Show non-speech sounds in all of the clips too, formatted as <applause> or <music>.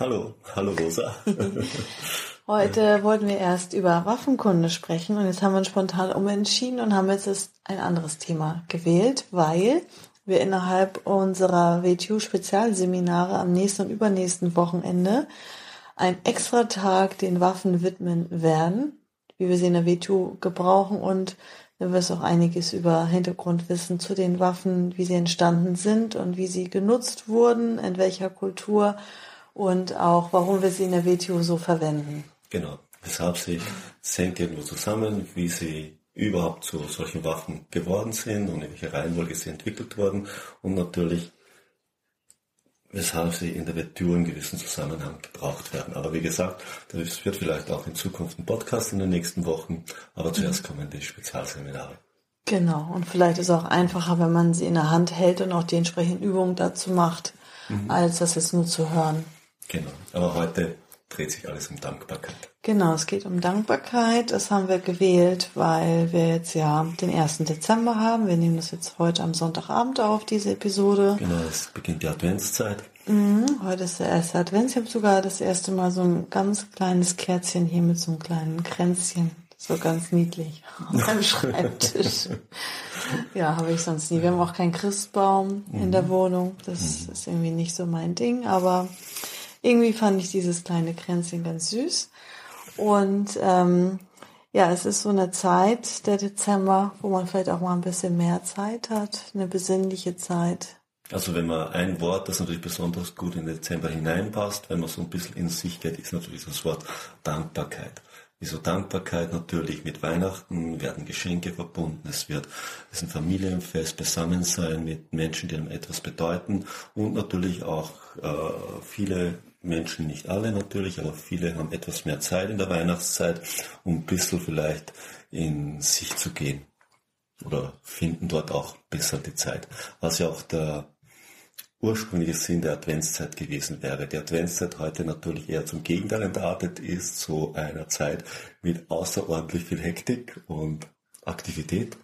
Hallo, hallo Rosa. <laughs> Heute wollten wir erst über Waffenkunde sprechen und jetzt haben wir uns spontan umentschieden und haben jetzt ein anderes Thema gewählt, weil wir innerhalb unserer WTU-Spezialseminare am nächsten und übernächsten Wochenende einen extra Tag den Waffen widmen werden, wie wir sie in der WTU gebrauchen und dann wirst auch einiges über Hintergrundwissen zu den Waffen, wie sie entstanden sind und wie sie genutzt wurden, in welcher Kultur und auch, warum wir sie in der WTO so verwenden. Genau. Weshalb sie, es hängt irgendwo zusammen, wie sie überhaupt zu solchen Waffen geworden sind und in welcher Reihenfolge sie entwickelt wurden und natürlich, weshalb sie in der WTO in gewissem Zusammenhang gebraucht werden. Aber wie gesagt, das wird vielleicht auch in Zukunft ein Podcast in den nächsten Wochen, aber zuerst kommen die Spezialseminare. Genau, und vielleicht ist es auch einfacher, wenn man sie in der Hand hält und auch die entsprechenden Übungen dazu macht, mhm. als das jetzt nur zu hören. Genau. Aber heute dreht sich alles um Dankbarkeit. Genau, es geht um Dankbarkeit. Das haben wir gewählt, weil wir jetzt ja den 1. Dezember haben. Wir nehmen das jetzt heute am Sonntagabend auf, diese Episode. Genau, es beginnt die Adventszeit. Mhm, heute ist der erste Advent. Ich habe sogar das erste Mal so ein ganz kleines Kerzchen hier mit so einem kleinen Kränzchen. So ganz niedlich auf <laughs> meinem Schreibtisch. ja, habe ich sonst nie. Wir haben auch keinen Christbaum mhm. in der mhm. Wohnung. Das mhm. ist irgendwie nicht so mein Ding, aber irgendwie fand ich dieses kleine Kränzchen ganz süß. Und ähm, ja, es ist so eine Zeit, der Dezember, wo man vielleicht auch mal ein bisschen mehr Zeit hat, eine besinnliche Zeit. Also wenn man ein Wort, das natürlich besonders gut in Dezember hineinpasst, wenn man so ein bisschen in sich geht, ist natürlich das Wort Dankbarkeit. Wieso Dankbarkeit natürlich mit Weihnachten werden Geschenke verbunden, es wird, es ist ein Familienfest, Beisammensein mit Menschen, die einem etwas bedeuten und natürlich auch äh, viele Menschen, nicht alle natürlich, aber viele haben etwas mehr Zeit in der Weihnachtszeit, um ein bisschen vielleicht in sich zu gehen oder finden dort auch besser die Zeit. Was ja auch der ursprüngliche Sinn der Adventszeit gewesen wäre. Die Adventszeit heute natürlich eher zum Gegenteil entartet ist, zu einer Zeit mit außerordentlich viel Hektik und Aktivität.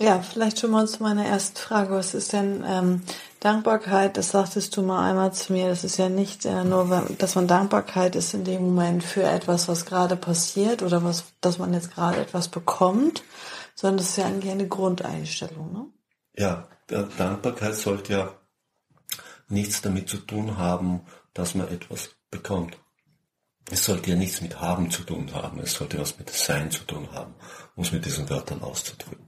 Ja, vielleicht schon mal zu meiner ersten Frage. Was ist denn ähm, Dankbarkeit? Das sagtest du mal einmal zu mir. Das ist ja nicht äh, nur, dass man Dankbarkeit ist in dem Moment für etwas, was gerade passiert oder was, dass man jetzt gerade etwas bekommt, sondern das ist ja eigentlich eine Grundeinstellung. Ne? Ja, Dankbarkeit sollte ja nichts damit zu tun haben, dass man etwas bekommt. Es sollte ja nichts mit haben zu tun haben, es sollte was mit Sein zu tun haben, um es mit diesen Wörtern auszudrücken.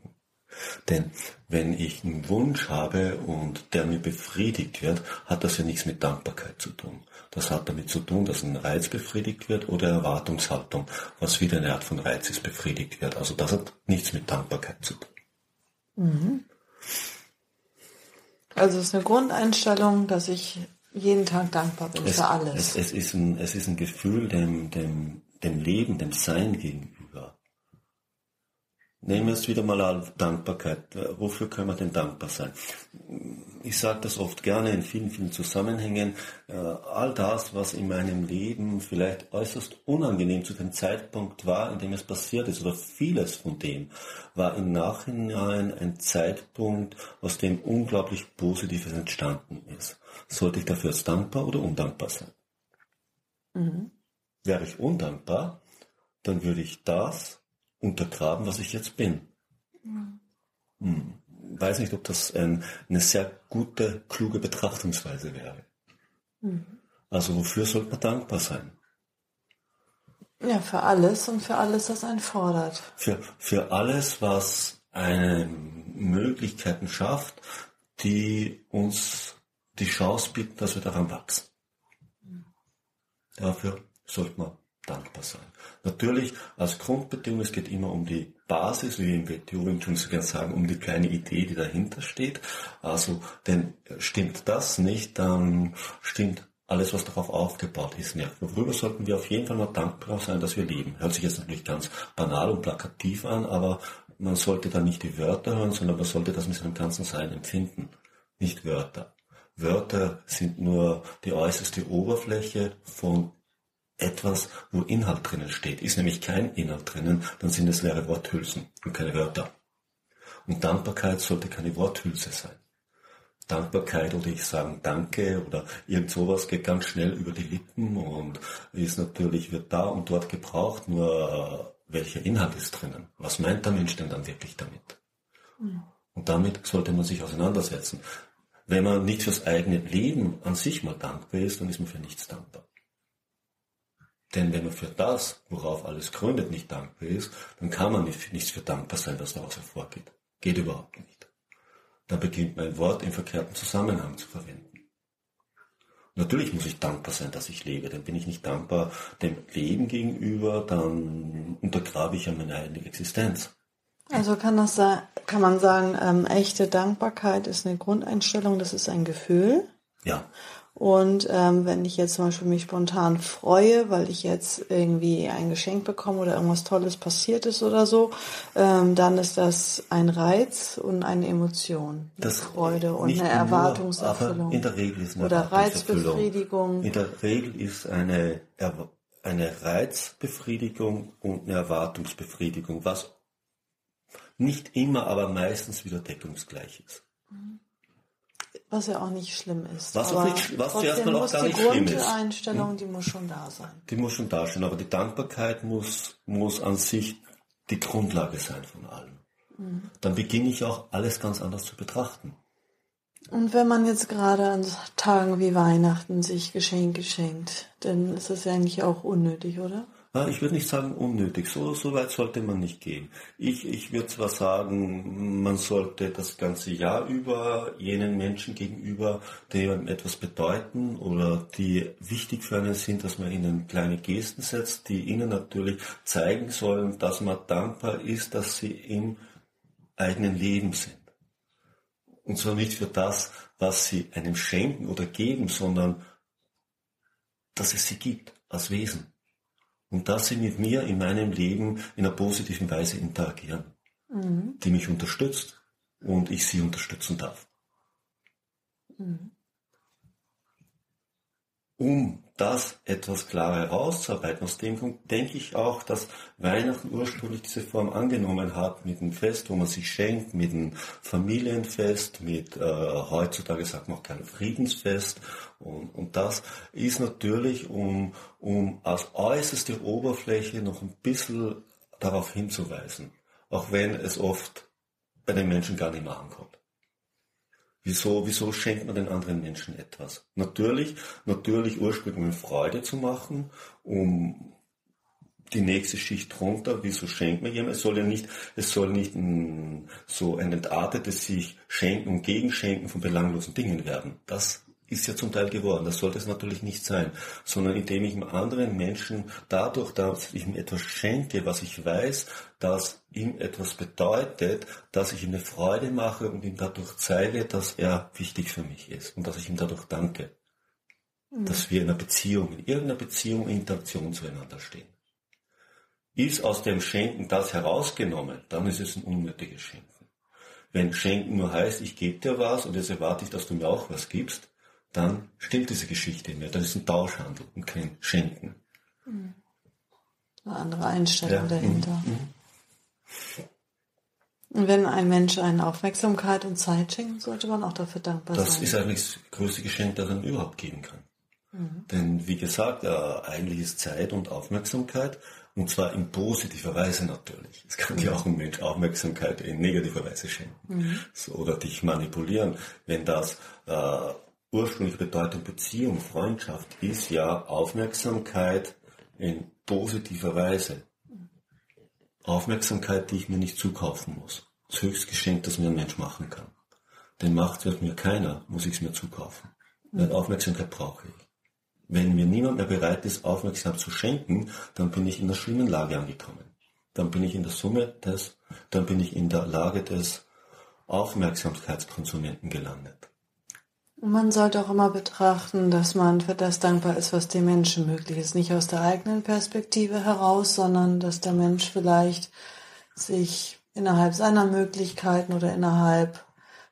Denn wenn ich einen Wunsch habe und der mir befriedigt wird, hat das ja nichts mit Dankbarkeit zu tun. Das hat damit zu tun, dass ein Reiz befriedigt wird oder Erwartungshaltung, was wieder eine Art von Reiz ist, befriedigt wird. Also das hat nichts mit Dankbarkeit zu tun. Mhm. Also es ist eine Grundeinstellung, dass ich jeden Tag dankbar bin es, für alles. Es, es, ist ein, es ist ein Gefühl dem, dem, dem Leben, dem Sein gegenüber. Nehmen wir es wieder mal an Dankbarkeit. Wofür können wir denn dankbar sein? Ich sage das oft gerne in vielen, vielen Zusammenhängen. Äh, all das, was in meinem Leben vielleicht äußerst unangenehm zu dem Zeitpunkt war, in dem es passiert ist, oder vieles von dem, war im Nachhinein ein Zeitpunkt, aus dem unglaublich Positives entstanden ist. Sollte ich dafür jetzt dankbar oder undankbar sein? Mhm. Wäre ich undankbar, dann würde ich das untergraben, was ich jetzt bin. Mhm. Hm. Weiß nicht, ob das ein, eine sehr gute, kluge Betrachtungsweise wäre. Mhm. Also wofür sollte man dankbar sein? Ja, für alles und für alles, was einen fordert. Für, für alles, was eine Möglichkeiten schafft, die uns die Chance bieten, dass wir daran wachsen. Mhm. Dafür sollte man dankbar sein. Natürlich als Grundbedingung, es geht immer um die Basis, wie im WTO schon so gerne sagen, um die kleine Idee, die dahinter steht. Also, denn stimmt das nicht, dann stimmt alles, was darauf aufgebaut ist, nervt. Worüber sollten wir auf jeden Fall mal dankbar sein, dass wir leben? Hört sich jetzt natürlich ganz banal und plakativ an, aber man sollte da nicht die Wörter hören, sondern man sollte das mit seinem ganzen Sein empfinden, nicht Wörter. Wörter sind nur die äußerste Oberfläche von etwas, wo Inhalt drinnen steht. Ist nämlich kein Inhalt drinnen, dann sind es leere Worthülsen und keine Wörter. Und Dankbarkeit sollte keine Worthülse sein. Dankbarkeit oder ich sagen Danke oder irgend sowas geht ganz schnell über die Lippen und ist natürlich, wird da und dort gebraucht, nur welcher Inhalt ist drinnen? Was meint der Mensch denn dann wirklich damit? Und damit sollte man sich auseinandersetzen. Wenn man nicht fürs eigene Leben an sich mal dankbar ist, dann ist man für nichts dankbar. Denn wenn man für das, worauf alles gründet, nicht dankbar ist, dann kann man nicht, nichts für dankbar sein, was daraus hervorgeht. Geht überhaupt nicht da beginnt mein Wort im verkehrten Zusammenhang zu verwenden. Natürlich muss ich dankbar sein, dass ich lebe, denn bin ich nicht dankbar dem Leben gegenüber, dann untergrabe ich ja meine eigene Existenz. Also kann das kann man sagen, ähm, echte Dankbarkeit ist eine Grundeinstellung, das ist ein Gefühl. Ja. Und ähm, wenn ich jetzt zum Beispiel mich spontan freue, weil ich jetzt irgendwie ein Geschenk bekomme oder irgendwas Tolles passiert ist oder so, ähm, dann ist das ein Reiz und eine Emotion. Das Freude und eine Erwartungserfüllung. Nur, in der Regel ist eine oder Reizbefriedigung. In der Regel ist eine, eine Reizbefriedigung und eine Erwartungsbefriedigung, was nicht immer, aber meistens wieder deckungsgleich ist. Was ja auch nicht schlimm ist. Was, auch nicht, was zuerst mal auch gar nicht schlimm ist. Die Grundeinstellung, hm? die muss schon da sein. Die muss schon da sein, aber die Dankbarkeit muss, muss an sich die Grundlage sein von allem. Mhm. Dann beginne ich auch alles ganz anders zu betrachten. Und wenn man jetzt gerade an Tagen wie Weihnachten sich Geschenke schenkt, dann ist das ja eigentlich auch unnötig, oder? Ich würde nicht sagen unnötig, so, so weit sollte man nicht gehen. Ich, ich würde zwar sagen, man sollte das ganze Jahr über jenen Menschen gegenüber, die einem etwas bedeuten oder die wichtig für einen sind, dass man ihnen kleine Gesten setzt, die ihnen natürlich zeigen sollen, dass man dankbar ist, dass sie im eigenen Leben sind. Und zwar nicht für das, was sie einem schenken oder geben, sondern dass es sie gibt als Wesen und dass sie mit mir in meinem Leben in einer positiven Weise interagieren, mhm. die mich unterstützt und ich sie unterstützen darf. Mhm. Um das etwas klarer herauszuarbeiten, aus dem Grund denke ich auch, dass Weihnachten ursprünglich diese Form angenommen hat mit einem Fest, wo man sich schenkt, mit einem Familienfest, mit äh, heutzutage sagt man auch kein Friedensfest und, und das ist natürlich, um, um aus äußerster Oberfläche noch ein bisschen darauf hinzuweisen, auch wenn es oft bei den Menschen gar nicht mehr ankommt. Wieso, wieso schenkt man den anderen Menschen etwas? Natürlich, natürlich ursprünglich um Freude zu machen, um die nächste Schicht drunter, wieso schenkt man jemandem? Es soll ja nicht, es soll nicht ein, so ein entartetes sich Schenken und Gegenschenken von belanglosen Dingen werden. Das ist ja zum Teil geworden. Das sollte es natürlich nicht sein, sondern indem ich einem anderen Menschen dadurch, dass ich ihm etwas schenke, was ich weiß, dass ihm etwas bedeutet, dass ich ihm eine Freude mache und ihm dadurch zeige, dass er wichtig für mich ist und dass ich ihm dadurch danke. Mhm. Dass wir in einer Beziehung, in irgendeiner Beziehung, in Interaktion zueinander stehen. Ist aus dem Schenken das herausgenommen, dann ist es ein unnötiges Schenken. Wenn Schenken nur heißt, ich gebe dir was und jetzt erwarte ich, dass du mir auch was gibst, dann stimmt diese Geschichte mehr. Das ist ein Tauschhandel und kein Schenken. Mhm. Eine andere Einstellung ja. dahinter. Mhm. Und wenn ein Mensch eine Aufmerksamkeit und Zeit schenkt, sollte man auch dafür dankbar das sein. Das ist eigentlich das größte Geschenk, das man überhaupt geben kann. Mhm. Denn wie gesagt, äh, eigentlich ist Zeit und Aufmerksamkeit und zwar in positiver Weise natürlich. Es kann dir mhm. auch ein Mensch Aufmerksamkeit in negativer Weise schenken. Mhm. So, oder dich manipulieren. Wenn das äh, ursprüngliche Bedeutung Beziehung, Freundschaft ist ja Aufmerksamkeit in positiver Weise. Aufmerksamkeit, die ich mir nicht zukaufen muss. Das höchste Geschenk, das mir ein Mensch machen kann. Denn macht wird mir keiner, muss ich es mir zukaufen. Weil Aufmerksamkeit brauche ich. Wenn mir niemand mehr bereit ist, Aufmerksamkeit zu schenken, dann bin ich in einer schlimmen Lage angekommen. Dann bin ich in der Summe des, dann bin ich in der Lage des Aufmerksamkeitskonsumenten gelandet. Man sollte auch immer betrachten, dass man für das dankbar ist, was dem Menschen möglich ist. Nicht aus der eigenen Perspektive heraus, sondern dass der Mensch vielleicht sich innerhalb seiner Möglichkeiten oder innerhalb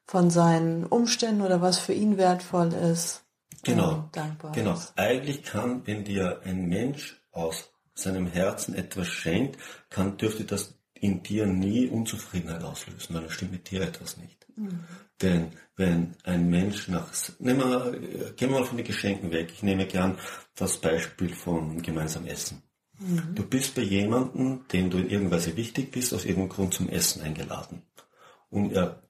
von seinen Umständen oder was für ihn wertvoll ist, genau, dankbar genau. ist. Eigentlich kann, wenn dir ein Mensch aus seinem Herzen etwas schenkt, kann, dürfte das in dir nie Unzufriedenheit auslösen, weil dann stimmt mit dir etwas nicht. Mhm. Denn wenn ein Mensch nach, nehmen wir, gehen wir mal von den Geschenken weg. Ich nehme gern das Beispiel von gemeinsam Essen. Mhm. Du bist bei jemandem, dem du in irgendeiner Weise wichtig bist, aus irgendeinem Grund zum Essen eingeladen. Und er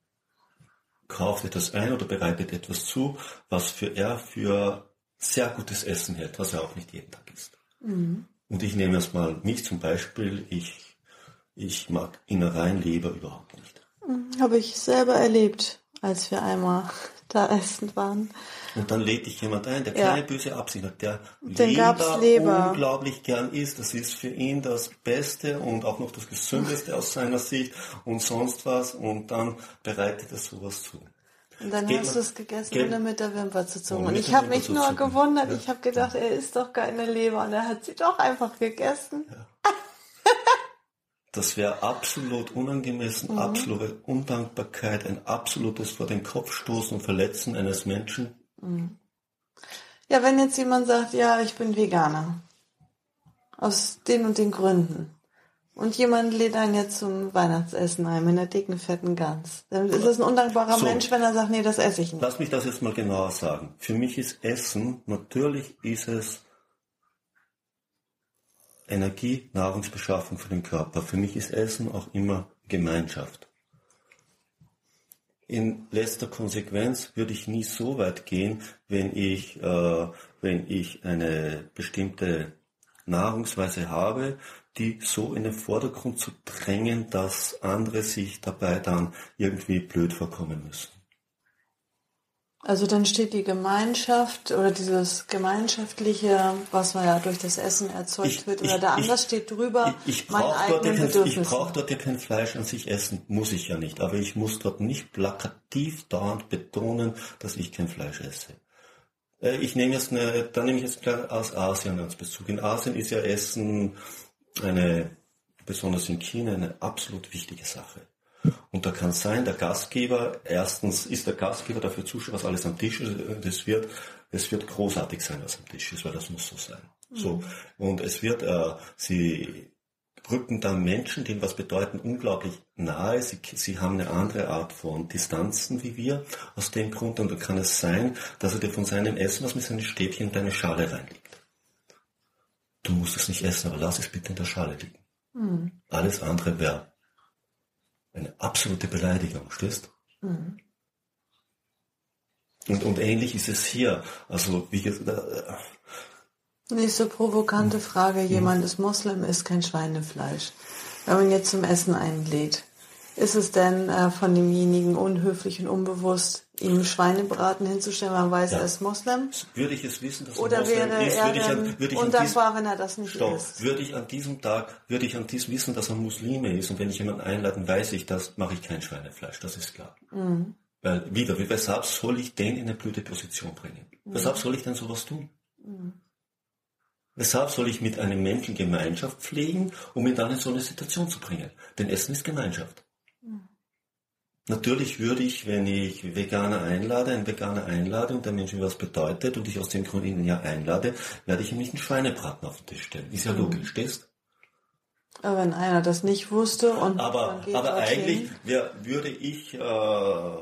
kauft etwas ein oder bereitet etwas zu, was für er für sehr gutes Essen hält, was er auch nicht jeden Tag isst. Mhm. Und ich nehme jetzt mal mich zum Beispiel. Ich, ich mag Innereien Leber überhaupt nicht. Mhm. Habe ich selber erlebt, als wir einmal da essen waren. Und dann lädt dich jemand ein, der keine ja. böse Absicht hat, der Leber, Leber unglaublich gern isst. Das ist für ihn das Beste und auch noch das Gesündeste aus seiner Sicht und sonst was. Und dann bereitet er sowas zu. Und dann Geht hast du es gegessen, ohne mit der Wimper zu zucken. Und ich habe mich nur gewundert, ja. ich habe gedacht, er isst doch keine Leber und er hat sie doch einfach gegessen. Ja. <laughs> Das wäre absolut unangemessen, mhm. absolute Undankbarkeit, ein absolutes vor den Kopf stoßen und verletzen eines Menschen. Mhm. Ja, wenn jetzt jemand sagt, ja, ich bin Veganer. Aus den und den Gründen. Und jemand lädt einen jetzt zum Weihnachtsessen ein mit einer dicken, fetten Gans. Dann ist es ein undankbarer so, Mensch, wenn er sagt, nee, das esse ich nicht. Lass mich das jetzt mal genauer sagen. Für mich ist Essen, natürlich ist es Energie, Nahrungsbeschaffung für den Körper. Für mich ist Essen auch immer Gemeinschaft. In letzter Konsequenz würde ich nie so weit gehen, wenn ich, äh, wenn ich eine bestimmte Nahrungsweise habe, die so in den Vordergrund zu drängen, dass andere sich dabei dann irgendwie blöd vorkommen müssen. Also dann steht die Gemeinschaft oder dieses gemeinschaftliche, was man ja durch das Essen erzeugt ich, wird, oder ich, da anders steht drüber, ich, ich mein eigenes kein, Ich brauche dort ja kein Fleisch an sich essen, muss ich ja nicht. Aber ich muss dort nicht plakativ dauernd betonen, dass ich kein Fleisch esse. Äh, ich nehme jetzt eine, da nehme ich jetzt aus Asien als Bezug. In Asien ist ja Essen eine, besonders in China, eine absolut wichtige Sache. Und da kann es sein, der Gastgeber, erstens ist der Gastgeber dafür zuständig, was alles am Tisch ist. Das wird, es wird großartig sein, was am Tisch ist, weil das muss so sein. Mhm. So. Und es wird, äh, sie rücken dann Menschen, denen was bedeuten, unglaublich nahe. Sie, sie haben eine andere Art von Distanzen wie wir aus dem Grund. Und da kann es sein, dass er dir von seinem Essen was mit seinem Stäbchen in deine Schale reinlegt. Du musst es nicht essen, aber lass es bitte in der Schale liegen. Mhm. Alles andere wäre eine absolute Beleidigung, stehst? Mhm. Und, und ähnlich ist es hier. Also, wie gesagt, äh, Nächste provokante Frage. Jemand ist Moslem, isst kein Schweinefleisch. Wenn man jetzt zum Essen einlädt, ist es denn äh, von demjenigen unhöflich und unbewusst, ihm Schweinebraten hinzustellen, man weiß, ja. er ist Moslem? Würde ich es wissen, dass Oder er Moslem wäre ist, er würde ich, an, würde ich undankbar, diesem, wenn er das nicht stopp, ist? Würde ich an diesem Tag, würde ich an diesem wissen, dass er Muslime ist und wenn ich jemanden einladen, weiß ich, das mache ich kein Schweinefleisch, das ist klar. Mhm. Weil wieder, weshalb soll ich den in eine blöde Position bringen? Mhm. Weshalb soll ich denn sowas tun? Mhm. Weshalb soll ich mit einem Menschen Gemeinschaft pflegen, um ihn dann in so eine Situation zu bringen? Denn Essen ist Gemeinschaft. Natürlich würde ich, wenn ich Veganer einlade, einen Veganer einlade und der Mensch mir was bedeutet und ich aus dem Grund ihn ja einlade, werde ich ihm nicht einen Schweinebraten auf den Tisch stellen. Ist ja mhm. logisch, stehst? Aber wenn einer das nicht wusste und aber aber eigentlich wär, würde ich äh,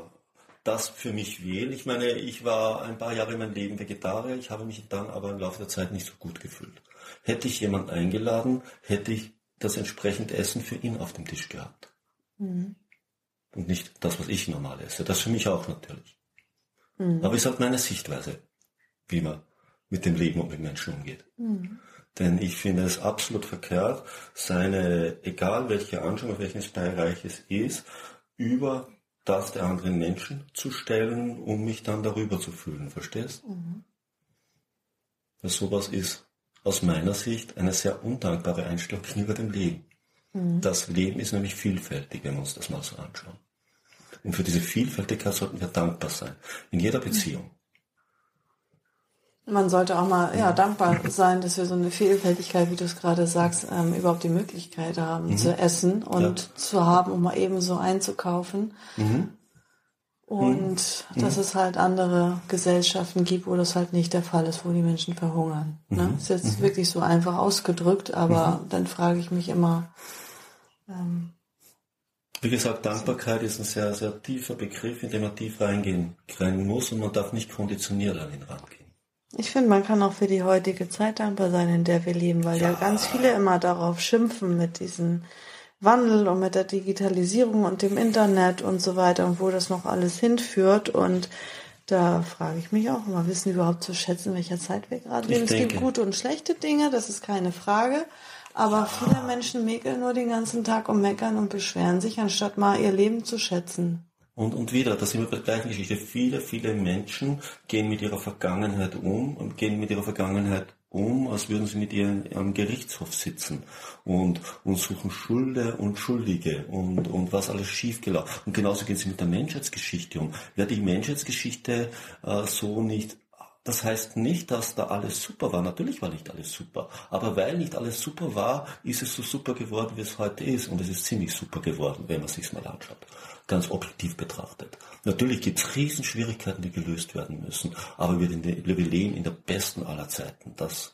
das für mich wählen. Ich meine, ich war ein paar Jahre in meinem Leben Vegetarier, ich habe mich dann aber im Laufe der Zeit nicht so gut gefühlt. Hätte ich jemanden eingeladen, hätte ich das entsprechende Essen für ihn auf dem Tisch gehabt. Mhm und nicht das, was ich normal esse. Das für mich auch natürlich. Mhm. Aber es ist halt meine Sichtweise, wie man mit dem Leben und mit Menschen umgeht. Mhm. Denn ich finde es absolut verkehrt, seine, egal welche Anschauung, auf welchem Bereich es ist, über das der anderen Menschen zu stellen, um mich dann darüber zu fühlen. Verstehst? Mhm. Dass sowas ist aus meiner Sicht eine sehr undankbare Einstellung gegenüber dem Leben. Mhm. Das Leben ist nämlich vielfältig, wenn wir uns das mal so anschauen. Und für diese Vielfältigkeit sollten wir dankbar sein. In jeder Beziehung. Man sollte auch mal ja, dankbar sein, dass wir so eine Vielfältigkeit, wie du es gerade sagst, ähm, überhaupt die Möglichkeit haben mhm. zu essen und ja. zu haben, um mal eben so einzukaufen. Mhm. Und mhm. dass es halt andere Gesellschaften gibt, wo das halt nicht der Fall ist, wo die Menschen verhungern. Ne? Mhm. Ist jetzt mhm. wirklich so einfach ausgedrückt, aber mhm. dann frage ich mich immer. Ähm, Wie gesagt, Dankbarkeit ist ein sehr, sehr tiefer Begriff, in den man tief reingehen rein muss und man darf nicht konditioniert an ihn rangehen. Ich finde, man kann auch für die heutige Zeit dankbar sein, in der wir leben, weil ja, ja ganz viele immer darauf schimpfen mit diesem Wandel und mit der Digitalisierung und dem Internet und so weiter und wo das noch alles hinführt. Und da frage ich mich auch immer, wissen wir überhaupt zu schätzen, in welcher Zeit wir gerade leben? Es gibt gute und schlechte Dinge, das ist keine Frage. Aber viele Menschen mäkeln nur den ganzen Tag und meckern und beschweren sich, anstatt mal ihr Leben zu schätzen. Und, und wieder, da sind wir bei der gleichen Geschichte. Viele, viele Menschen gehen mit ihrer Vergangenheit um und gehen mit ihrer Vergangenheit um, als würden sie mit ihren am Gerichtshof sitzen und, und suchen Schulde und Schuldige und, und was alles schiefgelaufen. Und genauso gehen sie mit der Menschheitsgeschichte um. Wer die Menschheitsgeschichte äh, so nicht das heißt nicht, dass da alles super war. Natürlich war nicht alles super. Aber weil nicht alles super war, ist es so super geworden, wie es heute ist. Und es ist ziemlich super geworden, wenn man sich mal anschaut. Ganz objektiv betrachtet. Natürlich gibt es Riesenschwierigkeiten, die gelöst werden müssen. Aber wir, wir leben in der besten aller Zeiten. Das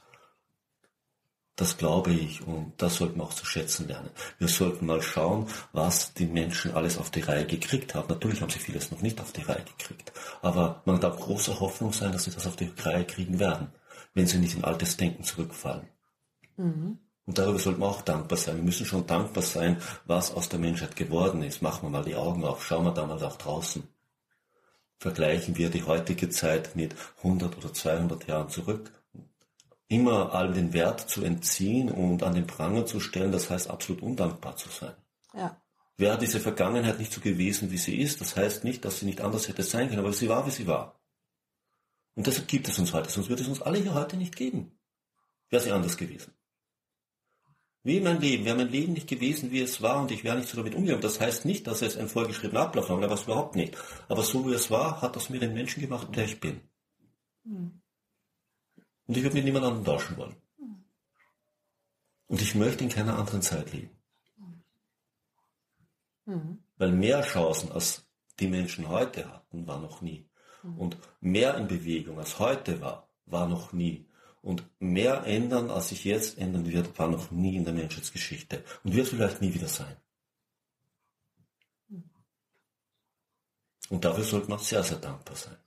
das glaube ich und das sollten wir auch zu schätzen lernen. Wir sollten mal schauen, was die Menschen alles auf die Reihe gekriegt haben. Natürlich haben sie vieles noch nicht auf die Reihe gekriegt, aber man darf großer Hoffnung sein, dass sie das auf die Reihe kriegen werden, wenn sie nicht in altes Denken zurückfallen. Mhm. Und darüber sollten wir auch dankbar sein. Wir müssen schon dankbar sein, was aus der Menschheit geworden ist. Machen wir mal die Augen auf, schauen wir damals auch draußen. Vergleichen wir die heutige Zeit mit 100 oder 200 Jahren zurück immer allem den Wert zu entziehen und an den Pranger zu stellen, das heißt absolut undankbar zu sein. Ja. Wäre diese Vergangenheit nicht so gewesen, wie sie ist, das heißt nicht, dass sie nicht anders hätte sein können, aber sie war, wie sie war. Und deshalb gibt es uns heute, sonst würde es uns alle hier heute nicht geben. Wäre sie anders gewesen. Wie mein Leben, wäre mein Leben nicht gewesen, wie es war und ich wäre nicht so damit umgegangen. Das heißt nicht, dass es ein vorgeschriebener Ablauf war, aber es überhaupt nicht. Aber so wie es war, hat aus mir den Menschen gemacht, der ich bin. Hm. Und ich würde mit niemand anderem tauschen wollen. Und ich möchte in keiner anderen Zeit leben. Mhm. Weil mehr Chancen als die Menschen heute hatten, war noch nie. Mhm. Und mehr in Bewegung als heute war, war noch nie. Und mehr ändern, als sich jetzt ändern wird, war noch nie in der Menschheitsgeschichte. Und wird vielleicht nie wieder sein. Und dafür sollte man sehr, sehr dankbar sein.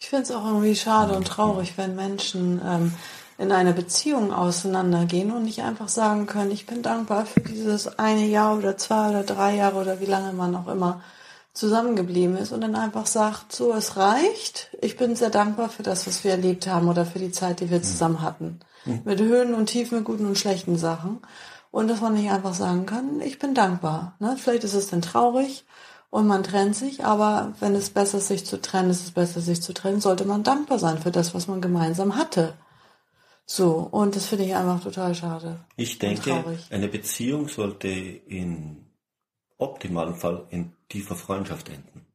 Ich finde es auch irgendwie schade und traurig, wenn Menschen ähm, in einer Beziehung auseinandergehen und nicht einfach sagen können, ich bin dankbar für dieses eine Jahr oder zwei oder drei Jahre oder wie lange man auch immer zusammengeblieben ist und dann einfach sagt, so es reicht. Ich bin sehr dankbar für das, was wir erlebt haben oder für die Zeit, die wir zusammen hatten. Mhm. Mit Höhen und Tiefen, mit guten und schlechten Sachen. Und dass man nicht einfach sagen kann, ich bin dankbar. Ne? Vielleicht ist es dann traurig, und man trennt sich, aber wenn es besser ist, sich zu trennen, ist es besser, sich zu trennen, sollte man dankbar sein für das, was man gemeinsam hatte. So, und das finde ich einfach total schade. Ich denke, eine Beziehung sollte in optimalen Fall in tiefer Freundschaft enden.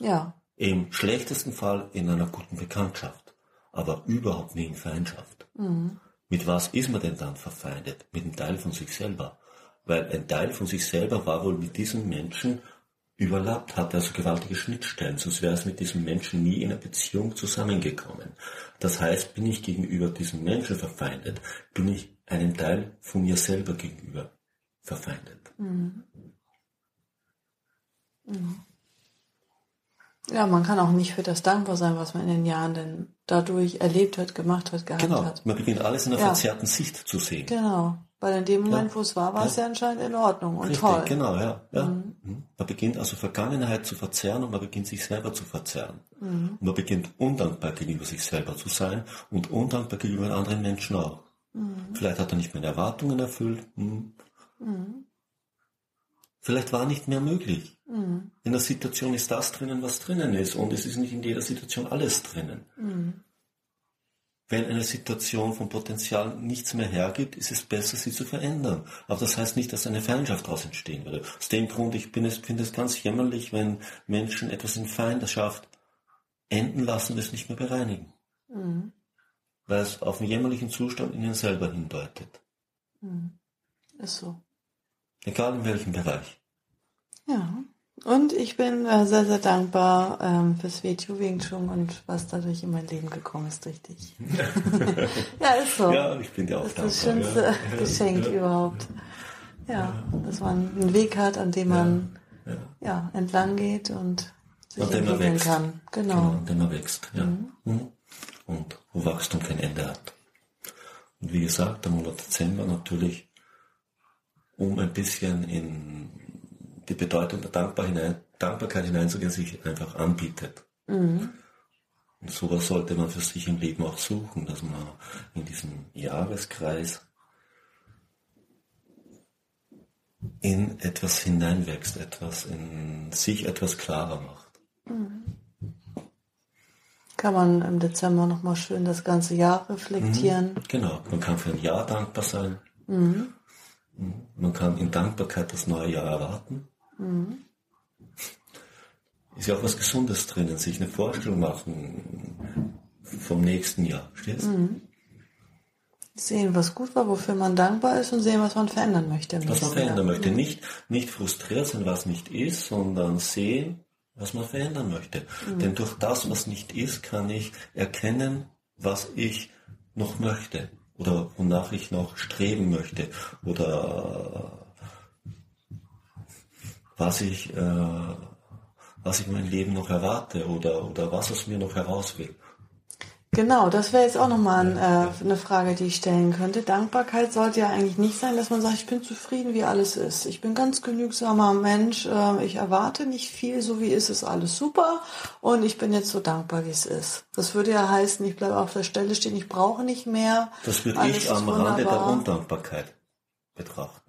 Ja. Im schlechtesten Fall in einer guten Bekanntschaft, aber überhaupt nie in Feindschaft. Mhm. Mit was ist man denn dann verfeindet? Mit einem Teil von sich selber. Weil ein Teil von sich selber war wohl mit diesem Menschen überlappt hat, also gewaltige Schnittstellen, sonst wäre es mit diesem Menschen nie in einer Beziehung zusammengekommen. Das heißt, bin ich gegenüber diesem Menschen verfeindet, bin ich einen Teil von mir selber gegenüber verfeindet. Mhm. Mhm. Ja, man kann auch nicht für das dankbar sein, was man in den Jahren denn dadurch erlebt hat, gemacht hat, gehabt genau. hat. Man beginnt alles in einer ja. verzerrten Sicht zu sehen. Genau. Weil in dem Moment, ja. wo es war, war ja. es ja anscheinend in Ordnung und Richtig, toll. Genau, ja. ja. Mhm. mhm. Man beginnt also Vergangenheit zu verzerren und man beginnt sich selber zu verzerren. Mhm. Und man beginnt undankbar gegenüber sich selber zu sein und undankbar gegenüber anderen Menschen auch. Mhm. Vielleicht hat er nicht mehr Erwartungen erfüllt. Mhm. mhm. Vielleicht war nicht mehr möglich. In der Situation ist das drinnen, was drinnen ist. Und es ist nicht in jeder Situation alles drinnen. Wenn eine Situation von Potenzial nichts mehr hergibt, ist es besser, sie zu verändern. Aber das heißt nicht, dass eine Feindschaft daraus entstehen würde. Aus dem Grund, ich finde es ganz jämmerlich, wenn Menschen etwas in Feindschaft enden lassen, das nicht mehr bereinigen. Mhm. Weil es auf einen jämmerlichen Zustand in ihnen selber hindeutet. Mhm. Ist so. Egal in welchem Bereich. Ja. Und ich bin äh, sehr, sehr dankbar ähm, fürs Video Wing Chun und was dadurch in mein Leben gekommen ist dich. <laughs> ja, ist so. Ja, ich bin dir auch das ist dankbar. das schönste ja. <laughs> Geschenk ja. überhaupt. Ja, dass man einen Weg hat, an dem man ja, ja entlang geht und sich Und entwickeln wächst. kann. Genau. Genau, und immer wächst. Ja. Mhm. Und wo Wachstum kein Ende hat. Und wie gesagt, der Monat Dezember natürlich, um ein bisschen in die Bedeutung der Dankbar hinein, Dankbarkeit hineinzugehen, sich einfach anbietet. Und sowas sollte man für sich im Leben auch suchen, dass man in diesem Jahreskreis in etwas hineinwächst, etwas in sich etwas klarer macht. Kann man im Dezember nochmal schön das ganze Jahr reflektieren. Genau, man kann für ein Jahr dankbar sein. Mhm. Man kann in Dankbarkeit das neue Jahr erwarten. Ist ja auch was Gesundes drinnen, sich eine Vorstellung machen vom nächsten Jahr. Stehst? Sehen, was gut war, wofür man dankbar ist und sehen, was man verändern möchte. Was man verändern Jahr. möchte. Nicht, nicht frustriert sein, was nicht ist, sondern sehen, was man verändern möchte. Denn durch das, was nicht ist, kann ich erkennen, was ich noch möchte oder wonach ich noch streben möchte oder was ich, äh, was ich in meinem Leben noch erwarte oder, oder was aus mir noch heraus will. Genau, das wäre jetzt auch nochmal ein, äh, eine Frage, die ich stellen könnte. Dankbarkeit sollte ja eigentlich nicht sein, dass man sagt, ich bin zufrieden, wie alles ist. Ich bin ganz genügsamer Mensch, äh, ich erwarte nicht viel, so wie ist es alles super und ich bin jetzt so dankbar, wie es ist. Das würde ja heißen, ich bleibe auf der Stelle stehen, ich brauche nicht mehr. Das würde ich am Rande der wunderbar. Undankbarkeit betrachten.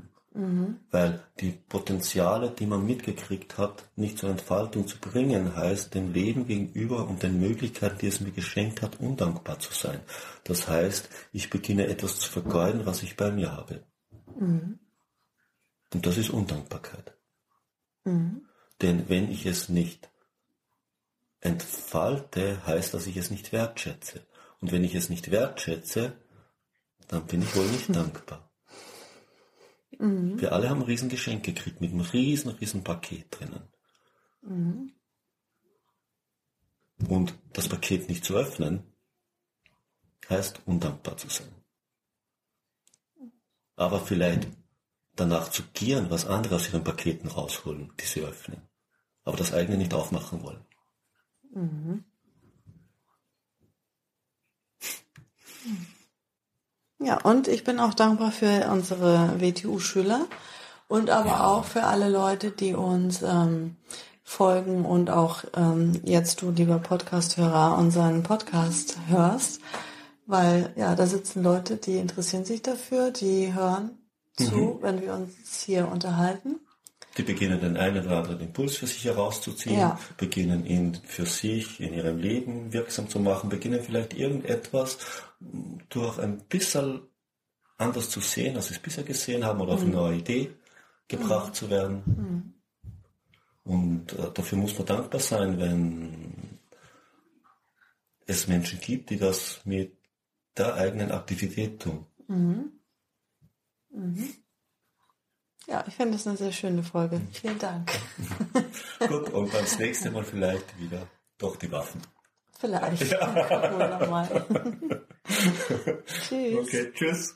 Weil die Potenziale, die man mitgekriegt hat, nicht zur Entfaltung zu bringen, heißt, dem Leben gegenüber und den Möglichkeiten, die es mir geschenkt hat, undankbar zu sein. Das heißt, ich beginne etwas zu vergeuden, was ich bei mir habe. Und das ist Undankbarkeit. Denn wenn ich es nicht entfalte, heißt, dass ich es nicht wertschätze. Und wenn ich es nicht wertschätze, dann bin ich wohl nicht <laughs> dankbar. Wir alle haben ein Riesengeschenk gekriegt mit einem riesen, riesen Paket drinnen. Und das Paket nicht zu öffnen, heißt undankbar zu sein. Aber vielleicht danach zu gieren, was andere aus ihren Paketen rausholen, die sie öffnen. Aber das eigene nicht aufmachen wollen. <laughs> Ja, und ich bin auch dankbar für unsere WTU-Schüler und aber auch für alle Leute, die uns ähm, folgen und auch ähm, jetzt du, lieber Podcast-Hörer, unseren Podcast hörst. Weil ja, da sitzen Leute, die interessieren sich dafür, die hören zu, wenn wir uns hier unterhalten. Die beginnen den einen oder anderen Impuls für sich herauszuziehen, Ja. beginnen ihn für sich in ihrem Leben wirksam zu machen, beginnen vielleicht irgendetwas durch ein bisschen anders zu sehen, als sie es bisher gesehen haben oder auf eine neue Idee gebracht zu werden. Und äh, dafür muss man dankbar sein, wenn es Menschen gibt, die das mit der eigenen Aktivität tun. Ja, ich finde das eine sehr schöne Folge. Vielen Dank. <laughs> Gut, und das nächste Mal vielleicht wieder doch die Waffen. Vielleicht. Gucken wir noch mal. <laughs> Tschüss. Okay, tschüss.